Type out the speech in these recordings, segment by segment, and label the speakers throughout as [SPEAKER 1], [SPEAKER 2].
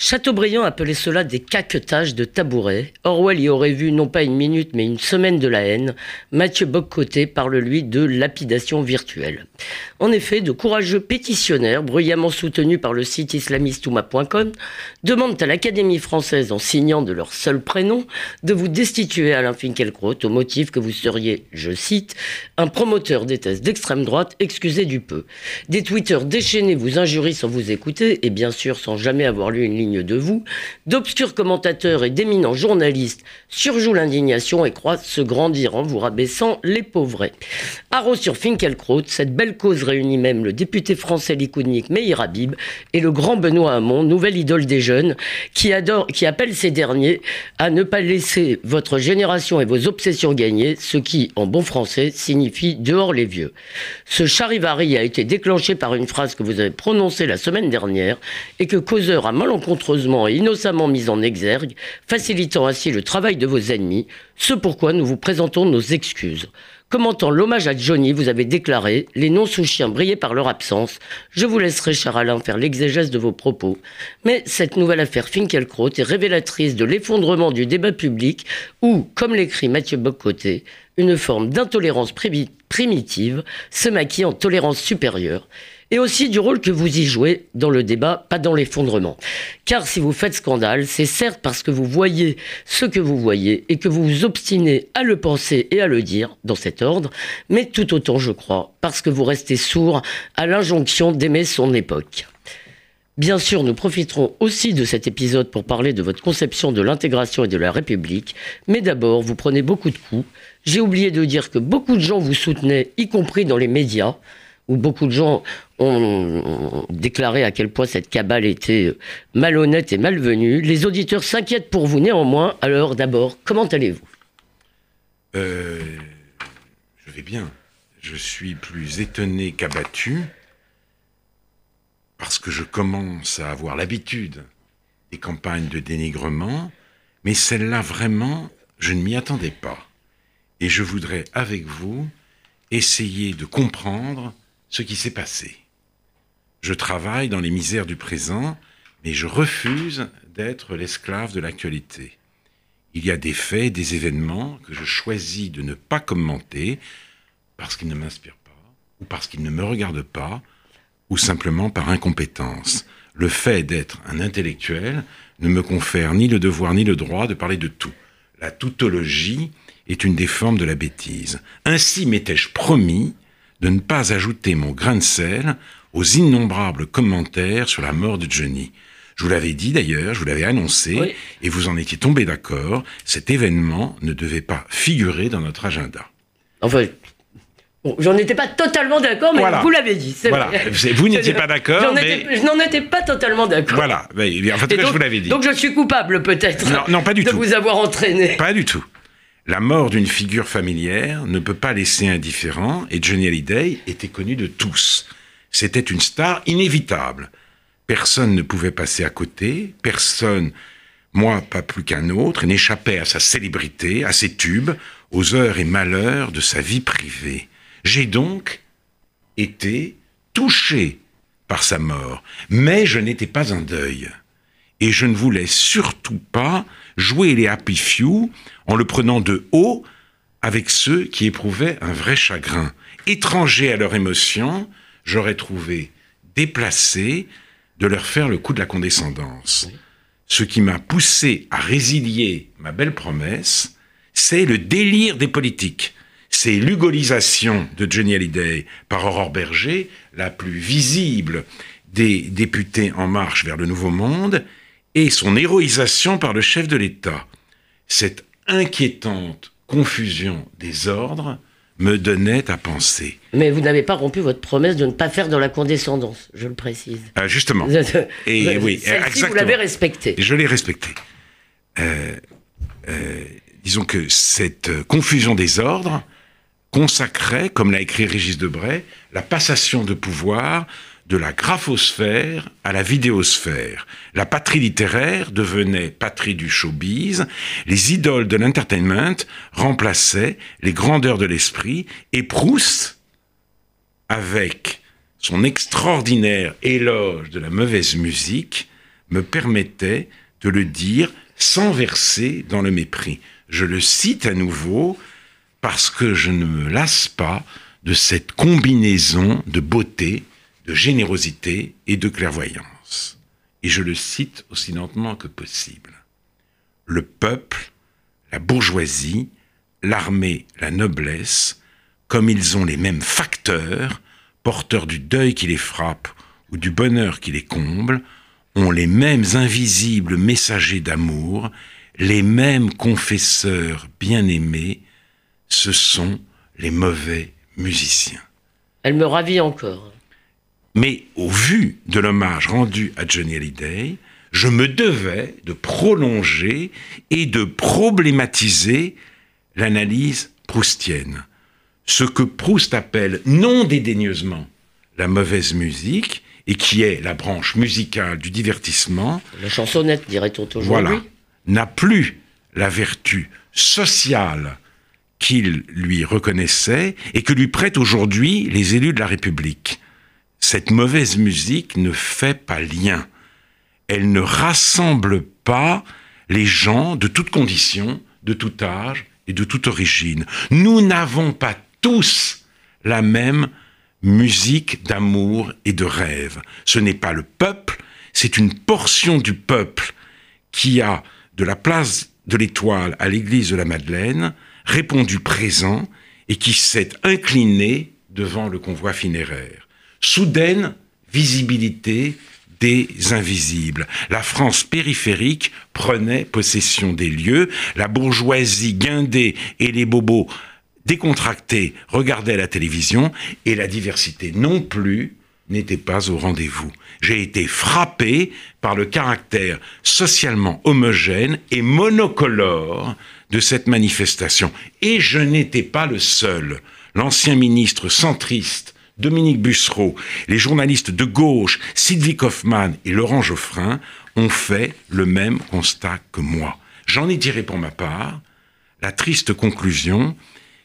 [SPEAKER 1] Chateaubriand appelait cela des caquetages de tabourets. Orwell y aurait vu non pas une minute mais une semaine de la haine. Mathieu Boccoté parle lui de lapidation virtuelle. En effet, de courageux pétitionnaires, bruyamment soutenus par le site islamistouma.com, demandent à l'Académie française, en signant de leur seul prénom, de vous destituer Alain Finkielkraut au motif que vous seriez, je cite, un promoteur des thèses d'extrême droite, excusez du peu. Des tweeters déchaînés vous injurient sans vous écouter et bien sûr sans jamais avoir lu une ligne de vous, d'obscurs commentateurs et d'éminents journalistes surjouent l'indignation et croient se grandir en vous rabaissant les pauvres. Haro sur Finkelkraut, cette belle cause réunit même le député français likoudnik Meir Habib et le grand Benoît Hamon, nouvelle idole des jeunes, qui, adore, qui appelle ces derniers à ne pas laisser votre génération et vos obsessions gagner, ce qui, en bon français, signifie dehors les vieux. Ce charivari a été déclenché par une phrase que vous avez prononcée la semaine dernière et que Causeur a malencontreusement et innocemment mis en exergue, facilitant ainsi le travail de vos ennemis, ce pourquoi nous vous présentons nos excuses. Commentant l'hommage à Johnny, vous avez déclaré Les non-sous-chiens brillaient par leur absence. Je vous laisserai, cher Alain, faire l'exégèse de vos propos. Mais cette nouvelle affaire Finkelkraut est révélatrice de l'effondrement du débat public où, comme l'écrit Mathieu Boccoté, une forme d'intolérance primitive se maquille en tolérance supérieure et aussi du rôle que vous y jouez dans le débat, pas dans l'effondrement. Car si vous faites scandale, c'est certes parce que vous voyez ce que vous voyez et que vous vous obstinez à le penser et à le dire dans cet ordre, mais tout autant, je crois, parce que vous restez sourd à l'injonction d'aimer son époque. Bien sûr, nous profiterons aussi de cet épisode pour parler de votre conception de l'intégration et de la République, mais d'abord, vous prenez beaucoup de coups. J'ai oublié de dire que beaucoup de gens vous soutenaient, y compris dans les médias où beaucoup de gens ont déclaré à quel point cette cabale était malhonnête et malvenue. Les auditeurs s'inquiètent pour vous néanmoins. Alors d'abord, comment allez-vous?
[SPEAKER 2] Euh, Je vais bien. Je suis plus étonné qu'abattu parce que je commence à avoir l'habitude des campagnes de dénigrement, mais celle-là vraiment, je ne m'y attendais pas. Et je voudrais avec vous essayer de comprendre ce qui s'est passé. Je travaille dans les misères du présent, mais je refuse d'être l'esclave de l'actualité. Il y a des faits, des événements que je choisis de ne pas commenter parce qu'ils ne m'inspirent pas, ou parce qu'ils ne me regardent pas, ou simplement par incompétence. Le fait d'être un intellectuel ne me confère ni le devoir ni le droit de parler de tout. La tautologie est une des formes de la bêtise. Ainsi m'étais-je promis de ne pas ajouter mon grain de sel aux innombrables commentaires sur la mort de Johnny. Je vous l'avais dit d'ailleurs, je vous l'avais annoncé, et vous en étiez tombé d'accord, cet événement ne devait pas figurer dans notre agenda.
[SPEAKER 1] Enfin, j'en étais pas totalement d'accord, mais vous l'avez dit.
[SPEAKER 2] Voilà. Vous n'étiez pas d'accord, mais...
[SPEAKER 1] Je n'en étais pas totalement d'accord.
[SPEAKER 2] Voilà, en fait, je vous l'avais dit.
[SPEAKER 1] Donc je suis coupable peut-être
[SPEAKER 2] non, non, pas du
[SPEAKER 1] de
[SPEAKER 2] tout.
[SPEAKER 1] vous avoir entraîné.
[SPEAKER 2] Pas du tout. La mort d'une figure familière ne peut pas laisser indifférent, et Johnny Hallyday était connu de tous. C'était une star inévitable. Personne ne pouvait passer à côté, personne, moi pas plus qu'un autre, n'échappait à sa célébrité, à ses tubes, aux heures et malheurs de sa vie privée. J'ai donc été touché par sa mort, mais je n'étais pas en deuil. Et je ne voulais surtout pas jouer les happy few en le prenant de haut avec ceux qui éprouvaient un vrai chagrin. Étrangers à leur émotion, j'aurais trouvé déplacé de leur faire le coup de la condescendance. Ce qui m'a poussé à résilier ma belle promesse, c'est le délire des politiques. C'est l'ugolisation de Johnny Hallyday par Aurore Berger, la plus visible des députés en marche vers le Nouveau Monde, et son héroïsation par le chef de l'État. Cette inquiétante confusion des ordres me donnait à penser.
[SPEAKER 1] Mais vous n'avez pas rompu votre promesse de ne pas faire dans la condescendance, je le précise.
[SPEAKER 2] Ah, justement.
[SPEAKER 1] Et oui, exactement. Vous l'avez respecté.
[SPEAKER 2] Je l'ai respecté. Euh, euh, disons que cette confusion des ordres consacrait, comme l'a écrit Régis Debray, la passation de pouvoir de la graphosphère à la vidéosphère. La patrie littéraire devenait patrie du showbiz, les idoles de l'entertainment remplaçaient les grandeurs de l'esprit, et Proust, avec son extraordinaire éloge de la mauvaise musique, me permettait de le dire sans verser dans le mépris. Je le cite à nouveau parce que je ne me lasse pas de cette combinaison de beauté, de générosité et de clairvoyance. Et je le cite aussi lentement que possible. Le peuple, la bourgeoisie, l'armée, la noblesse, comme ils ont les mêmes facteurs, porteurs du deuil qui les frappe ou du bonheur qui les comble, ont les mêmes invisibles messagers d'amour, les mêmes confesseurs bien-aimés, ce sont les mauvais musiciens.
[SPEAKER 1] Elle me ravit encore.
[SPEAKER 2] Mais au vu de l'hommage rendu à Johnny Hallyday, je me devais de prolonger et de problématiser l'analyse proustienne. Ce que Proust appelle non dédaigneusement la mauvaise musique, et qui est la branche musicale du divertissement.
[SPEAKER 1] La chansonnette, dirait-on toujours.
[SPEAKER 2] Voilà. N'a plus la vertu sociale qu'il lui reconnaissait et que lui prêtent aujourd'hui les élus de la République. Cette mauvaise musique ne fait pas lien. Elle ne rassemble pas les gens de toutes conditions, de tout âge et de toute origine. Nous n'avons pas tous la même musique d'amour et de rêve. Ce n'est pas le peuple, c'est une portion du peuple qui a, de la place de l'étoile à l'église de la Madeleine, répondu présent et qui s'est incliné devant le convoi funéraire. Soudaine visibilité des invisibles. La France périphérique prenait possession des lieux, la bourgeoisie guindée et les bobos décontractés regardaient la télévision et la diversité non plus n'était pas au rendez-vous. J'ai été frappé par le caractère socialement homogène et monocolore de cette manifestation. Et je n'étais pas le seul. L'ancien ministre centriste Dominique Bussereau, les journalistes de gauche, Sylvie Kaufmann et Laurent Geoffrin ont fait le même constat que moi. J'en ai tiré pour ma part la triste conclusion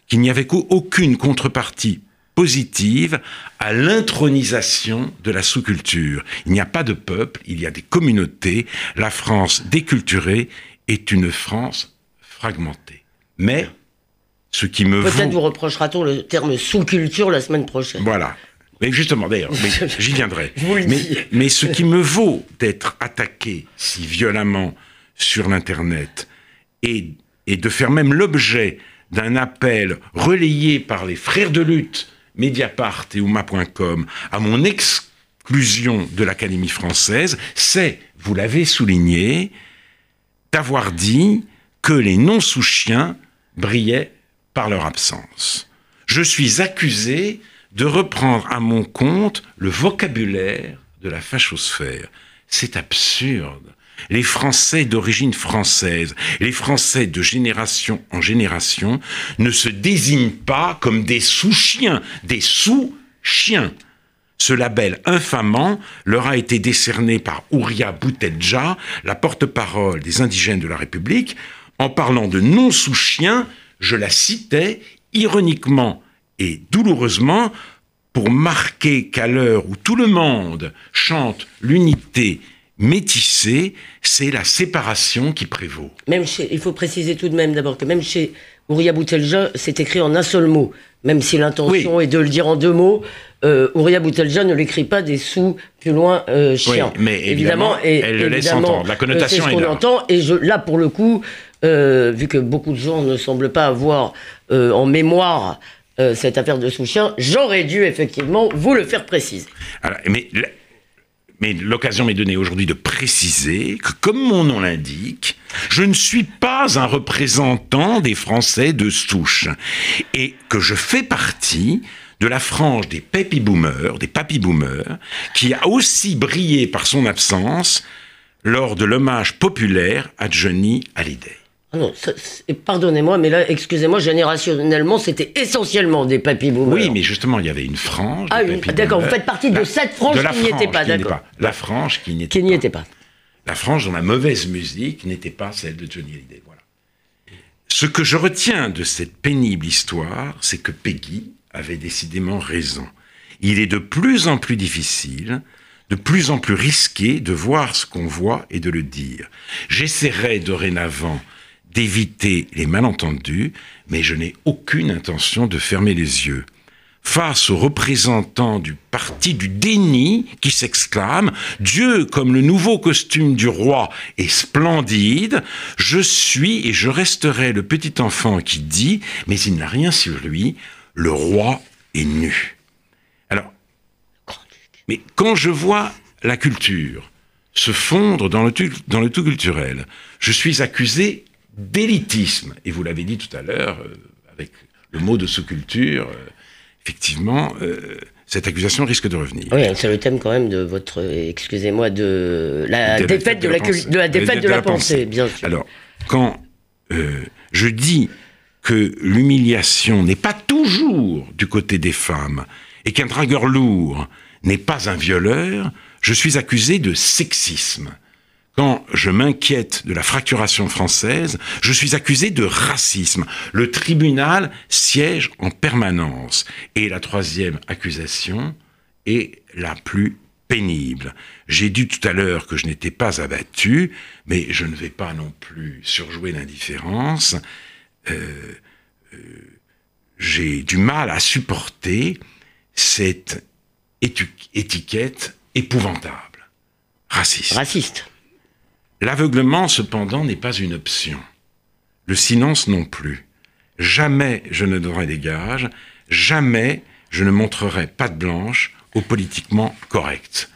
[SPEAKER 2] qu'il n'y avait aucune contrepartie positive à l'intronisation de la sous-culture. Il n'y a pas de peuple, il y a des communautés. La France déculturée est une France fragmentée. Mais ce qui me
[SPEAKER 1] Peut-être vous reprochera-t-on le terme sous-culture la semaine prochaine.
[SPEAKER 2] Voilà. Mais justement, d'ailleurs, j'y viendrai. mais, mais ce qui me vaut d'être attaqué si violemment sur l'Internet et, et de faire même l'objet d'un appel relayé par les frères de lutte, Mediapart et Ouma.com, à mon exclusion de l'Académie française, c'est, vous l'avez souligné, d'avoir dit que les non-sous-chiens brillaient par leur absence. Je suis accusé de reprendre à mon compte le vocabulaire de la fachosphère. C'est absurde. Les Français d'origine française, les Français de génération en génération ne se désignent pas comme des sous-chiens, des sous-chiens. Ce label infamant leur a été décerné par Ouria Boutelja, la porte-parole des indigènes de la République. En parlant de non-sous-chiens, je la citais ironiquement et douloureusement pour marquer qu'à l'heure où tout le monde chante l'unité métissé, c'est la séparation qui prévaut.
[SPEAKER 1] Même chez, il faut préciser tout de même d'abord que même chez Ouria Boutelja, c'est écrit en un seul mot. Même si l'intention est de le dire en deux mots, euh, Ouria Boutelja ne l'écrit pas des sous plus loin euh,
[SPEAKER 2] mais évidemment, elle le laisse entendre. La connotation
[SPEAKER 1] euh,
[SPEAKER 2] est, ce
[SPEAKER 1] qu'on entend. Et je, là, pour le coup, euh, vu que beaucoup de gens ne semblent pas avoir euh, en mémoire cette affaire de sous-chien, j'aurais dû effectivement vous le faire préciser.
[SPEAKER 2] Mais l'occasion m'est donnée aujourd'hui de préciser que, comme mon nom l'indique, je ne suis pas un représentant des Français de souche et que je fais partie de la frange des papy boomers, des papy boomers, qui a aussi brillé par son absence lors de l'hommage populaire à Johnny Hallyday.
[SPEAKER 1] Ah non, pardonnez-moi, mais là, excusez-moi, générationnellement, c'était essentiellement des papy boomers.
[SPEAKER 2] Oui, mais justement, il y avait une frange.
[SPEAKER 1] Ah, une- d'accord, vous faites partie de
[SPEAKER 2] La-
[SPEAKER 1] cette frange
[SPEAKER 2] de la
[SPEAKER 1] qui n'y était pas, d'accord.
[SPEAKER 2] La frange qui n'y était
[SPEAKER 1] qui n'y
[SPEAKER 2] pas.
[SPEAKER 1] était pas.
[SPEAKER 2] La frange dont la mauvaise musique n'était pas celle de Johnny Hallyday. Voilà. Ce que je retiens de cette pénible histoire, c'est que Peggy avait décidément raison. Il est de plus en plus difficile, de plus en plus risqué de voir ce qu'on voit et de le dire. J'essaierai dorénavant d'éviter les malentendus, mais je n'ai aucune intention de fermer les yeux. Face aux représentants du parti du déni qui s'exclament Dieu, comme le nouveau costume du roi, est splendide, je suis et je resterai le petit enfant qui dit, mais il n'a rien sur lui, le roi est nu. Alors, mais quand je vois la culture se fondre dans le, dans le tout culturel, je suis accusé d'élitisme. Et vous l'avez dit tout à l'heure, euh, avec le mot de sous-culture, euh, effectivement, euh, cette accusation risque de revenir.
[SPEAKER 1] Oui, c'est le thème quand même de votre, excusez-moi, de la
[SPEAKER 2] De la
[SPEAKER 1] défaite de la, de défaite de, la, pensée, bien sûr.
[SPEAKER 2] Alors, quand je dis que l'humiliation n'est pas toujours du côté des femmes et qu'un dragueur lourd n'est pas un violeur, je suis accusé de sexisme. Quand je m'inquiète de la fracturation française, je suis accusé de racisme. Le tribunal siège en permanence. Et la troisième accusation est la plus pénible. J'ai dit tout à l'heure que je n'étais pas abattu, mais je ne vais pas non plus surjouer l'indifférence. Euh, euh, J'ai du mal à supporter cette étiquette épouvantable. Raciste.
[SPEAKER 1] Raciste.
[SPEAKER 2] L'aveuglement, cependant, n'est pas une option. Le silence non plus. Jamais je ne donnerai des gages, jamais je ne montrerai patte blanche au politiquement correct.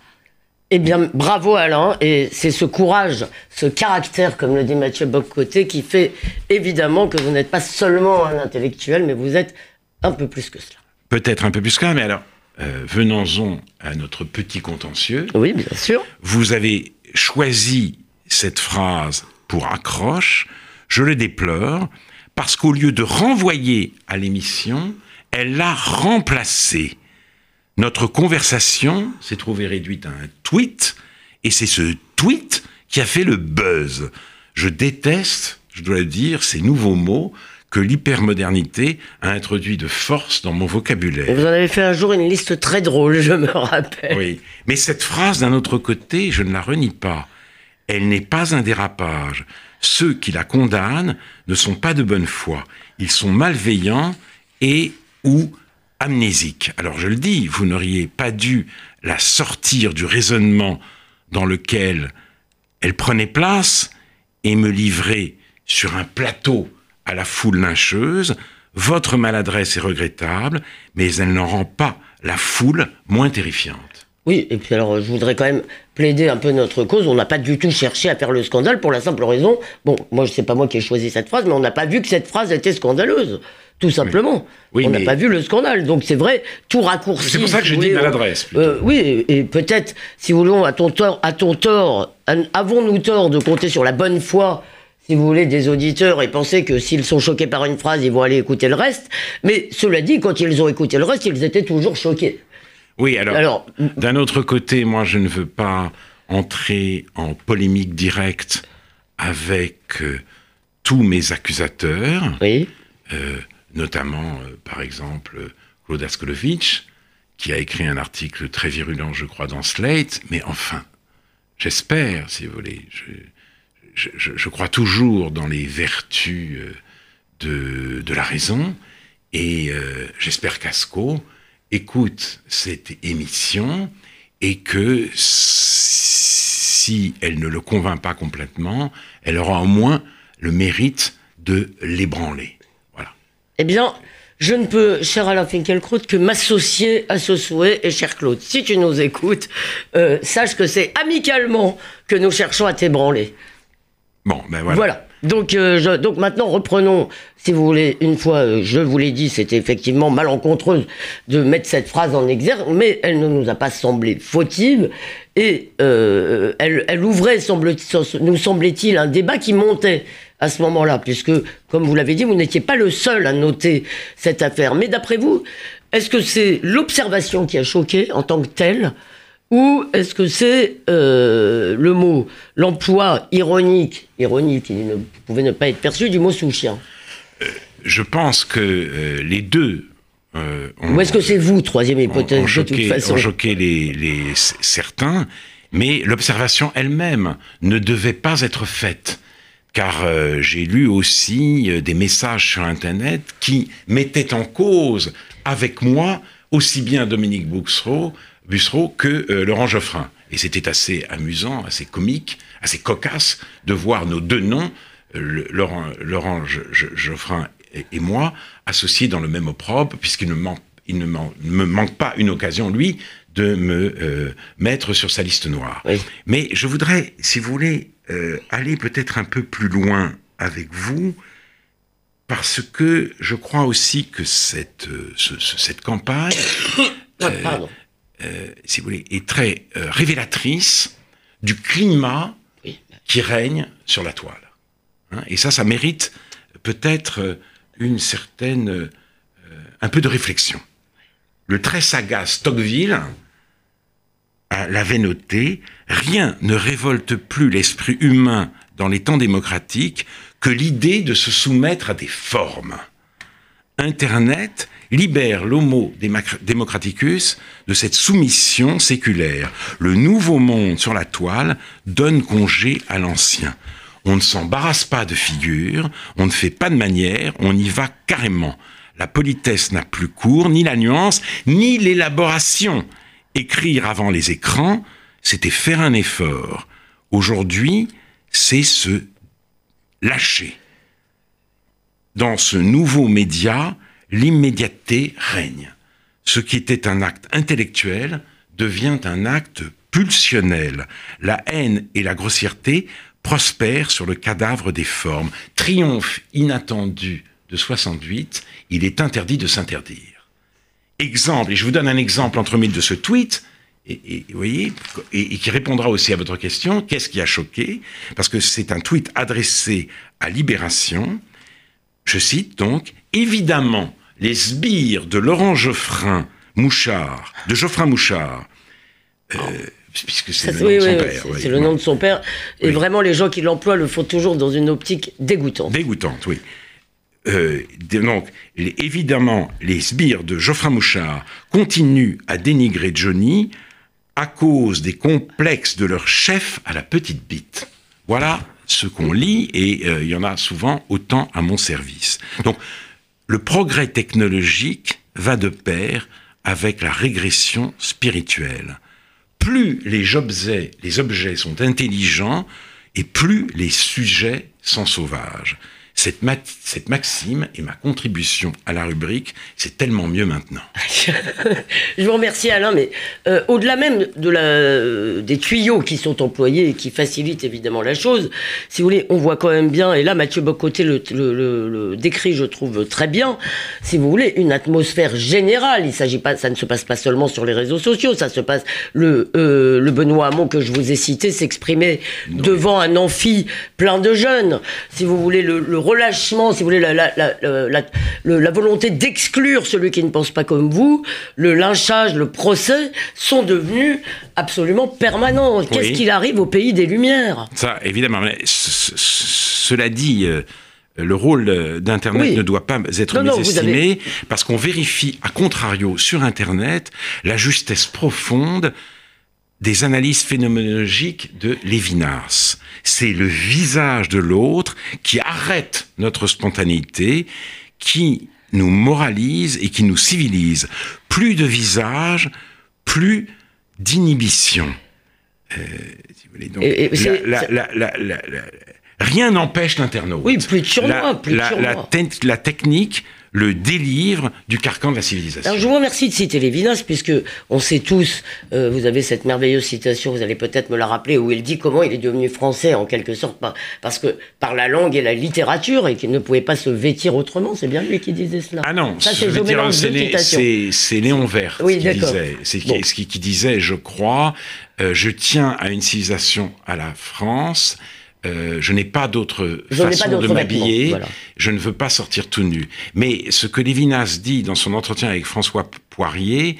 [SPEAKER 1] Eh bien, bravo Alain, et c'est ce courage, ce caractère, comme le dit Mathieu Boccoté, qui fait évidemment que vous n'êtes pas seulement un intellectuel, mais vous êtes un peu plus que cela.
[SPEAKER 2] Peut-être un peu plus qu'un, mais alors, euh, venons-en à notre petit contentieux.
[SPEAKER 1] Oui, bien sûr.
[SPEAKER 2] Vous avez choisi cette phrase pour accroche, je le déplore, parce qu'au lieu de renvoyer à l'émission, elle l'a remplacée. Notre conversation s'est trouvée réduite à un tweet, et c'est ce tweet qui a fait le buzz. Je déteste, je dois le dire, ces nouveaux mots que l'hypermodernité a introduits de force dans mon vocabulaire.
[SPEAKER 1] Et vous en avez fait un jour une liste très drôle, je me rappelle.
[SPEAKER 2] Oui. Mais cette phrase, d'un autre côté, je ne la renie pas. Elle n'est pas un dérapage. Ceux qui la condamnent ne sont pas de bonne foi. Ils sont malveillants et ou amnésiques. Alors je le dis, vous n'auriez pas dû la sortir du raisonnement dans lequel elle prenait place et me livrer sur un plateau à la foule lyncheuse. Votre maladresse est regrettable, mais elle n'en rend pas la foule moins terrifiante.
[SPEAKER 1] Oui, et puis alors, je voudrais quand même plaider un peu notre cause. On n'a pas du tout cherché à faire le scandale pour la simple raison. Bon, moi, c'est pas moi qui ai choisi cette phrase, mais on n'a pas vu que cette phrase était scandaleuse. Tout simplement.
[SPEAKER 2] Oui,
[SPEAKER 1] on n'a
[SPEAKER 2] mais-
[SPEAKER 1] pas vu le scandale. Donc, c'est vrai, tout raccourci.
[SPEAKER 2] C'est pour ça que
[SPEAKER 1] si
[SPEAKER 2] j'ai dit maladresse,
[SPEAKER 1] euh, oui, et, et peut-être, si vous voulez, à ton tort, à ton tort, avons-nous tort de compter sur la bonne foi si vous voulez, des auditeurs et penser que s'ils sont choqués par une phrase, ils vont aller écouter le reste. Mais cela dit, quand ils ont écouté le reste, ils étaient toujours choqués.
[SPEAKER 2] Oui, alors,
[SPEAKER 1] Alors,
[SPEAKER 2] d'un autre côté, moi, je ne veux pas entrer en polémique directe avec euh, tous mes accusateurs,
[SPEAKER 1] Oui.
[SPEAKER 2] euh, notamment, euh, par exemple, Claude Askolovitch, qui a écrit un article très virulent, je crois, dans Slate, mais enfin, j'espère, si vous voulez, je, je, je- je crois toujours dans les vertus de, de la raison, et j'espère qu'Asco écoute cette émission et que si elle ne le convainc pas complètement, elle aura au moins le mérite de l'ébranler. Voilà.
[SPEAKER 1] Eh bien, je ne peux, cher Alain Finkielkraut, que m'associer à ce souhait. Et cher Claude, si tu nous écoutes, euh, sache que c'est amicalement que nous cherchons à t'ébranler.
[SPEAKER 2] Bon, ben voilà.
[SPEAKER 1] Voilà. Donc, euh, donc maintenant, reprenons, si vous voulez, une fois, euh, je vous l'ai dit, c'était effectivement malencontreuse de mettre cette phrase en exergue, mais elle ne nous a pas semblé fautive, et euh, elle, ouvrait, nous semblait-il, un débat qui montait à ce moment-là, puisque, comme vous l'avez dit, vous n'étiez pas le seul à noter cette affaire. Mais d'après vous, est-ce que c'est l'observation qui a choqué en tant que telle ou est-ce que c'est euh, le mot, l'emploi ironique, ironique, qui ne pouvait ne pas être perçu, du mot soutien
[SPEAKER 2] euh, Je pense que euh, les deux.
[SPEAKER 1] Ou est-ce que c'est vous, troisième hypothèse, de toute façon
[SPEAKER 2] Ont choqué les, les certains, mais l'observation elle-même ne devait pas être faite car j'ai lu aussi des messages sur Internet qui mettaient en cause avec moi aussi bien Dominique Bouxreau Bussereau que euh, Laurent Geoffrin. Et c'était assez amusant, assez comique, assez cocasse de voir nos deux noms, euh, Laurent, Laurent Geoffrin et, moi, associés dans le même opprobre, puisqu'il ne, il ne, me manque pas une occasion, lui, de me euh, mettre sur sa liste noire. Mais je voudrais, si vous voulez, aller peut-être un peu plus loin avec vous, parce que je crois aussi que cette, cette campagne euh, si vous voulez, est très euh, révélatrice du climat qui règne sur la toile. Hein. et ça, ça mérite peut-être euh, une certaine, un peu de réflexion. Le très sagace Tocqueville l'avait noté, rien ne révolte plus l'esprit humain dans les temps démocratiques que l'idée de se soumettre à des formes. Internet libère l'homo democraticus de cette soumission séculaire. Le nouveau monde sur la toile donne congé à l'ancien. On ne s'embarrasse pas de figure, on ne fait pas de manière, on y va carrément. La politesse n'a plus cours, ni la nuance, ni l'élaboration. Écrire avant les écrans, c'était faire un effort. Aujourd'hui, c'est se lâcher. Dans ce nouveau média, l'immédiateté règne. Ce qui était un acte intellectuel devient un acte pulsionnel. La haine et la grossièreté prospèrent sur le cadavre des formes. Triomphe inattendu de 68, il est interdit de s'interdire. Exemple, et je vous donne un exemple entremêlé de ce tweet, et, voyez, et, qui répondra aussi à votre question, qu'est-ce qui a choqué? Parce que c'est un tweet adressé à Libération. Je cite donc, évidemment, les sbires de Laurent Geoffrin Mouchard, de Geoffrin Mouchard, euh, puisque c'est le, nom de son père.
[SPEAKER 1] C'est le nom de son père. Et vraiment, les gens qui l'emploient le font toujours dans une optique dégoûtante.
[SPEAKER 2] Dégoûtante, oui. Euh, donc, évidemment, les sbires de Geoffrin Mouchard continuent à dénigrer Johnny à cause des complexes de leur chef à la petite bite. Voilà ce qu'on lit, et euh, il y en a souvent autant à mon service. Donc, le progrès technologique va de pair avec la régression spirituelle. Plus les objets, sont intelligents et plus les sujets sont sauvages. Cette, cette, maxime et ma contribution à la rubrique, c'est tellement mieux maintenant.
[SPEAKER 1] Je vous remercie Alain, mais euh, au-delà même de la, des tuyaux qui sont employés et qui facilitent évidemment la chose, si vous voulez, on voit quand même bien, et là Mathieu Bocoté le, le, décrit, je trouve, très bien, si vous voulez, une atmosphère générale. Il s'agit pas, ça ne se passe pas seulement sur les réseaux sociaux, ça se passe, le, euh, le Benoît Hamon que je vous ai cité s'exprimait devant un amphi plein de jeunes. Si vous voulez, le, le relâchement, si vous voulez, la, la, la, la volonté d'exclure celui qui ne pense pas comme vous, le lynchage, le procès sont devenus absolument permanents. Qu'est-ce qu'il arrive au pays des Lumières?
[SPEAKER 2] Ça, évidemment. Mais cela dit. Euh, le rôle d'Internet ne doit pas être mésestimé parce qu'on vérifie, à contrario, sur Internet, la justesse profonde des analyses phénoménologiques de Lévinas. C'est le visage de l'autre qui arrête notre spontanéité, qui nous moralise et qui nous civilise. Plus de visage, plus d'inhibition. rien n'empêche l'internaute.
[SPEAKER 1] Oui, plus de
[SPEAKER 2] la, la technique le délivre du carcan de la civilisation.
[SPEAKER 1] Alors je vous remercie de citer Lévinas, puisque on sait tous, euh, vous avez cette merveilleuse citation, vous allez peut-être me la rappeler, où il dit comment il est devenu français en quelque sorte, parce que par la langue et la littérature, et qu'il ne pouvait pas se vêtir autrement, c'est bien lui qui disait cela.
[SPEAKER 2] Ah non, ça c'est Léon Vert qui disait, c'est qui, qui, disait, je crois, euh, je tiens à une civilisation à la France, euh, je n'ai pas d'autre façon de m'habiller, je ne veux pas sortir tout nu. Mais ce que Lévinas dit dans son entretien avec François Poirier,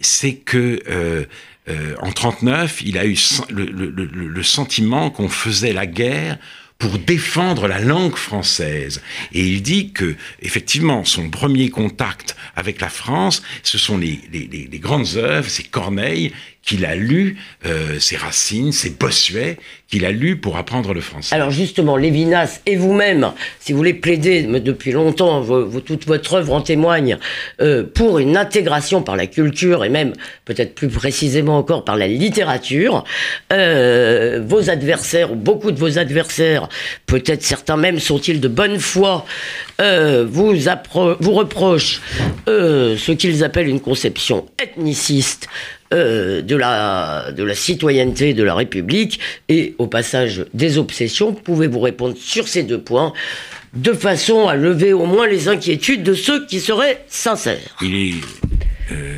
[SPEAKER 2] c'est que euh, euh, en 39, il a eu le, le sentiment qu'on faisait la guerre pour défendre la langue française. Et il dit que, effectivement, son premier contact avec la France, ce sont les, les, les grandes œuvres, c'est Corneille qu'il a lu, euh, ses Racines, ses Bossuet, qu'il a lu pour apprendre le français.
[SPEAKER 1] Alors justement, Lévinas et vous-même, si vous voulez plaider depuis longtemps, toute votre œuvre en témoigne, euh, pour une intégration par la culture et même peut-être plus précisément encore par la littérature, euh, vos adversaires, ou beaucoup de vos adversaires, peut-être certains même sont-ils de bonne foi, vous, vous reprochent ce qu'ils appellent une conception ethniciste euh, de, la, de la citoyenneté de la République et au passage des obsessions. Pouvez-vous répondre sur ces deux points de façon à lever au moins les inquiétudes de ceux qui seraient sincères
[SPEAKER 2] Il est, euh,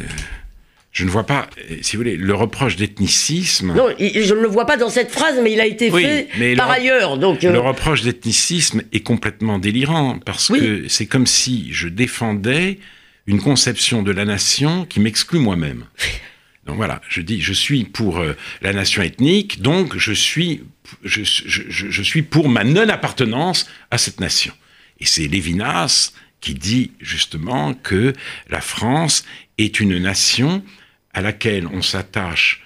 [SPEAKER 2] je ne vois pas, si vous voulez, le reproche d'ethnicisme.
[SPEAKER 1] Non, je ne le vois pas dans cette phrase, mais il a été fait par ailleurs. Donc,
[SPEAKER 2] euh, Le reproche d'ethnicisme est complètement délirant, parce que c'est comme si je défendais une conception de la nation qui m'exclut moi-même. Donc voilà, je dis, je suis pour euh, la nation ethnique, donc je suis, je, je, suis pour ma non-appartenance à cette nation. Et c'est Lévinas qui dit justement que la France est une nation à laquelle on s'attache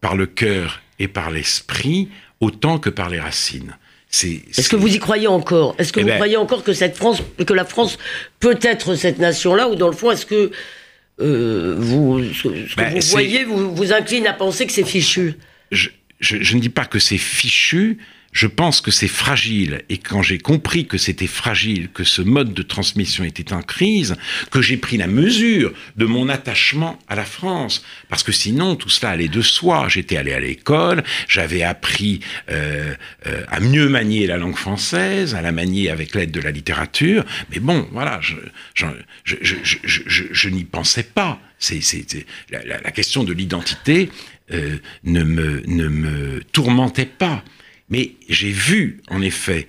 [SPEAKER 2] par le cœur et par l'esprit autant que par les racines.
[SPEAKER 1] Est-ce que vous y croyez encore? Est-ce que eh vous ben croyez encore que cette France, que la France peut être cette nation-là, ou dans le fond, est-ce que euh, vous, ce, que ben, vous voyez vous, vous incline à penser que c'est fichu.
[SPEAKER 2] Je, je, ne dis pas que c'est fichu, je pense que c'est fragile. Et quand j'ai compris que c'était fragile, que ce mode de transmission était en crise, que j'ai pris la mesure de mon attachement à la France. Parce que sinon, tout cela allait de soi. J'étais allé à l'école, j'avais appris euh, euh, à mieux manier la langue française, à la manier avec l'aide de la littérature. Mais bon, voilà, je, je, je, je n'y pensais pas. C'est, la, la, question de l'identité euh, ne, me, ne me tourmentait pas. Mais j'ai vu, en effet,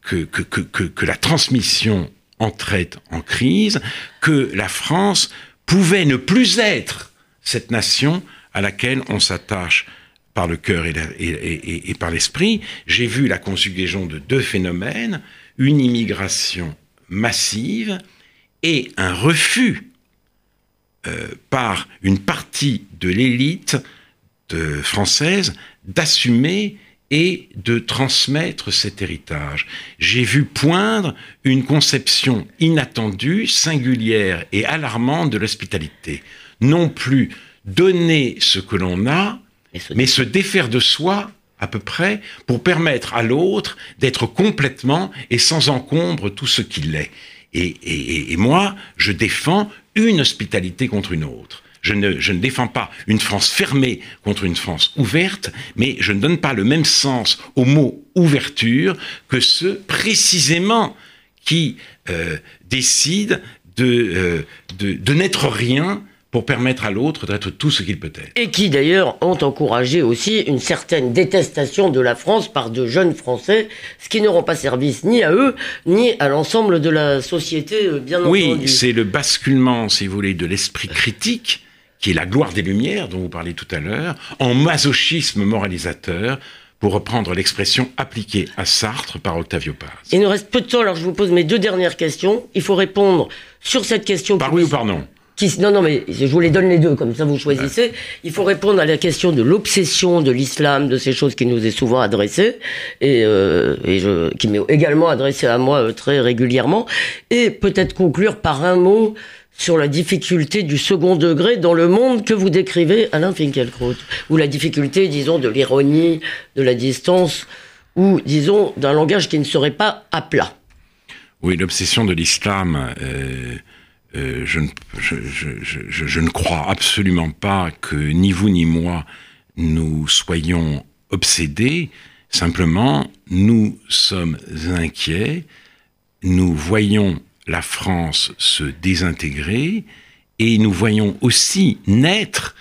[SPEAKER 2] que, que, la transmission entrait en crise, que la France pouvait ne plus être cette nation à laquelle on s'attache par le cœur et, par l'esprit. J'ai vu la conjugaison de deux phénomènes, une immigration massive et un refus euh, par une partie de l'élite française d'assumer et de transmettre cet héritage. J'ai vu poindre une conception inattendue, singulière et alarmante de l'hospitalité. Non plus donner ce que l'on a, mais se défaire de soi à peu près pour permettre à l'autre d'être complètement et sans encombre tout ce qu'il est. et moi, je défends une hospitalité contre une autre. Je ne, défends pas une France fermée contre une France ouverte, mais je ne donne pas le même sens au mot ouverture que ceux précisément qui euh, décident euh, de, de n'être rien pour permettre à l'autre d'être tout ce qu'il peut être.
[SPEAKER 1] Et qui d'ailleurs ont encouragé aussi une certaine détestation de la France par de jeunes Français, ce qui ne rend pas service ni à eux, ni à l'ensemble de la société, euh, bien
[SPEAKER 2] oui,
[SPEAKER 1] entendu.
[SPEAKER 2] Oui, c'est le basculement, si vous voulez, de l'esprit critique qui est la gloire des Lumières dont vous parlez tout à l'heure, en masochisme moralisateur, pour reprendre l'expression appliquée à Sartre par Octavio Paz.
[SPEAKER 1] Il nous reste peu de temps, alors je vous pose mes deux dernières questions. Il faut répondre sur cette question.
[SPEAKER 2] Par oui ou par non
[SPEAKER 1] non, non, mais je vous les donne les deux, comme ça vous choisissez. Il faut répondre à la question de l'obsession de l'islam, de ces choses qui nous est souvent adressées, et, euh, et je, qui m'est également adressée à moi euh, très régulièrement, et peut-être conclure par un mot sur la difficulté du second degré dans le monde que vous décrivez, Alain Finkielkraut, ou la difficulté, disons, de l'ironie, de la distance, ou, disons, d'un langage qui ne serait pas à plat.
[SPEAKER 2] Oui, l'obsession de l'islam, euh, euh, je, ne, crois absolument pas que ni vous ni moi nous soyons obsédés. Simplement, nous sommes inquiets, nous voyons la France se désintégrer et nous voyons aussi naître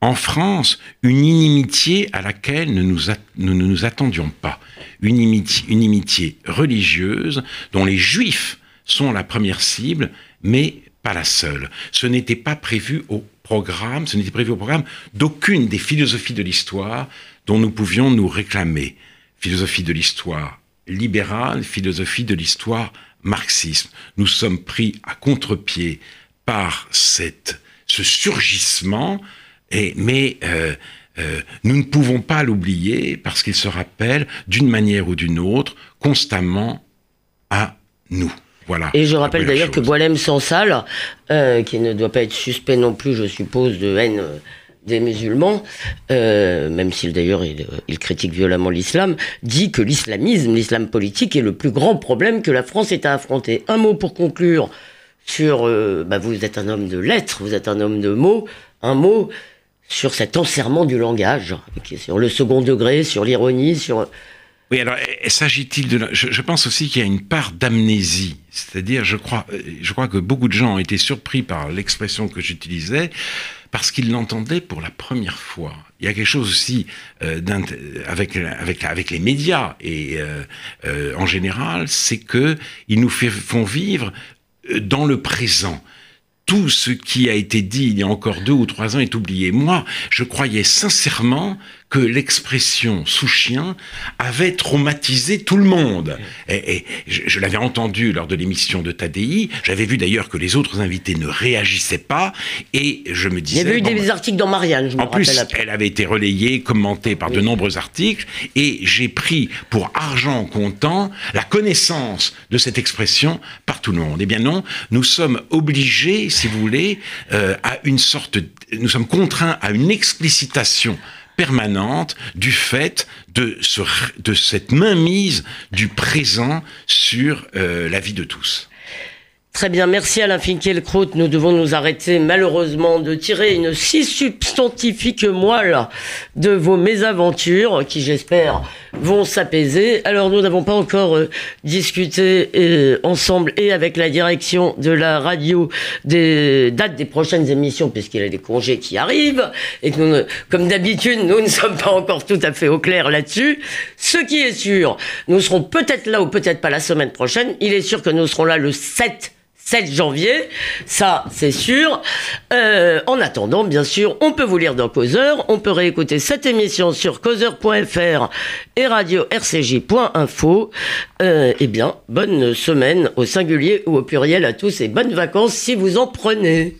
[SPEAKER 2] en France une inimitié à laquelle nous, nous ne nous attendions pas. Une inimitié, une inimitié religieuse dont les juifs sont la première cible, mais pas la seule. Ce n'était pas prévu au programme, ce n'était prévu au programme d'aucune des philosophies de l'histoire dont nous pouvions nous réclamer. Philosophie de l'histoire libérale, philosophie de l'histoire marxisme. Nous sommes pris à contre-pied par cette, ce surgissement, et, mais euh, euh, nous ne pouvons pas l'oublier parce qu'il se rappelle d'une manière ou d'une autre constamment à nous. Voilà,
[SPEAKER 1] et je rappelle d'ailleurs que Boilem Sansal, euh, qui ne doit pas être suspect non plus, je suppose, de haine musulmans, euh, même s'il d'ailleurs il, il, critique violemment l'islam, dit que l'islamisme, l'islam politique est le plus grand problème que la France ait à affronter. Un mot pour conclure sur, euh, bah vous êtes un homme de lettres, vous êtes un homme de mots, un mot sur cet enserrement du langage, sur le second degré, sur l'ironie, sur...
[SPEAKER 2] Oui, alors s'agit-il de... Je, je, pense aussi qu'il y a une part d'amnésie, c'est-à-dire je crois, je crois que beaucoup de gens ont été surpris par l'expression que j'utilisais, parce qu'ils l'entendaient pour la première fois. Il y a quelque chose aussi euh, avec, avec, les médias et euh, euh, en général, c'est que ils nous font vivre dans le présent tout ce qui a été dit il y a encore deux ou trois ans est oublié. Moi, je croyais sincèrement que l'expression sous-chien avait traumatisé tout le monde. Et, et je, je l'avais entendu lors de l'émission de Tadi. J'avais vu d'ailleurs que les autres invités ne réagissaient pas. Et je me disais.
[SPEAKER 1] Il y avait eu bon, des articles dans Marianne, je me
[SPEAKER 2] En plus,
[SPEAKER 1] après.
[SPEAKER 2] elle avait été relayée, commentée par oui. de nombreux articles. Et j'ai pris pour argent comptant la connaissance de cette expression par tout le monde. Eh bien non, nous sommes obligés, si vous voulez, euh, à une sorte. Nous sommes contraints à une explicitation permanente du fait de, ce, de cette mainmise du présent sur euh, la vie de tous.
[SPEAKER 1] Très bien, merci Alain Finkielkraut. Nous devons nous arrêter malheureusement de tirer une si substantifique moelle de vos mésaventures qui j'espère vont s'apaiser. Alors nous n'avons pas encore euh, discuté euh, ensemble et avec la direction de la radio des dates des prochaines émissions puisqu'il y a des congés qui arrivent et que nous, comme d'habitude nous ne sommes pas encore tout à fait au clair là-dessus. Ce qui est sûr, nous serons peut-être là ou peut-être pas la semaine prochaine. Il est sûr que nous serons là le 7 7 janvier, ça c'est sûr. Euh, en attendant, bien sûr, on peut vous lire dans Causeur, on peut réécouter cette émission sur causeur.fr et radio rcj.info. Euh, eh bien, bonne semaine au singulier ou au pluriel à tous et bonnes vacances si vous en prenez.